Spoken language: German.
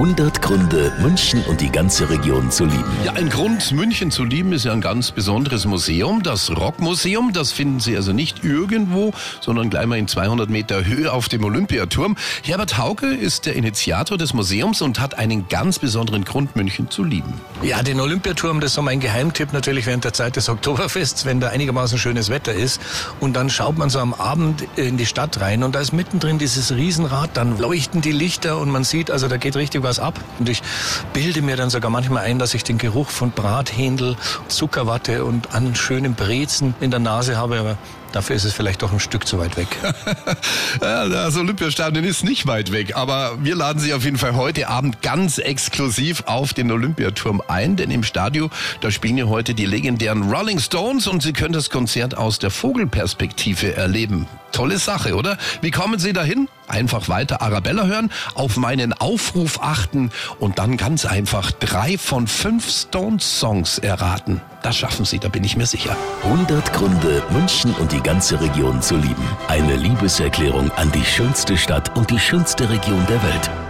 100 Gründe, München und die ganze Region zu lieben. Ja, ein Grund, München zu lieben, ist ja ein ganz besonderes Museum, das Rockmuseum. Das finden Sie also nicht irgendwo, sondern gleich mal in 200 Meter Höhe auf dem Olympiaturm. Herbert Hauke ist der Initiator des Museums und hat einen ganz besonderen Grund, München zu lieben. Ja, den Olympiaturm, das ist so mein Geheimtipp natürlich während der Zeit des Oktoberfests, wenn da einigermaßen schönes Wetter ist. Und dann schaut man so am Abend in die Stadt rein und da ist mittendrin dieses Riesenrad, dann leuchten die Lichter und man sieht, also da geht richtig was ab. Und ich bilde mir dann sogar manchmal ein, dass ich den Geruch von Brathändel, Zuckerwatte und an schönen Brezen in der Nase habe, aber Dafür ist es vielleicht doch ein Stück zu weit weg. das Olympiastadion ist nicht weit weg, aber wir laden Sie auf jeden Fall heute Abend ganz exklusiv auf den Olympiaturm ein, denn im Stadion, da spielen ja heute die legendären Rolling Stones und Sie können das Konzert aus der Vogelperspektive erleben. Tolle Sache, oder? Wie kommen Sie dahin? Einfach weiter Arabella hören, auf meinen Aufruf achten und dann ganz einfach drei von fünf Stones-Songs erraten. Das schaffen Sie, da bin ich mir sicher. 100 Gründe, München und die ganze Region zu lieben. Eine Liebeserklärung an die schönste Stadt und die schönste Region der Welt.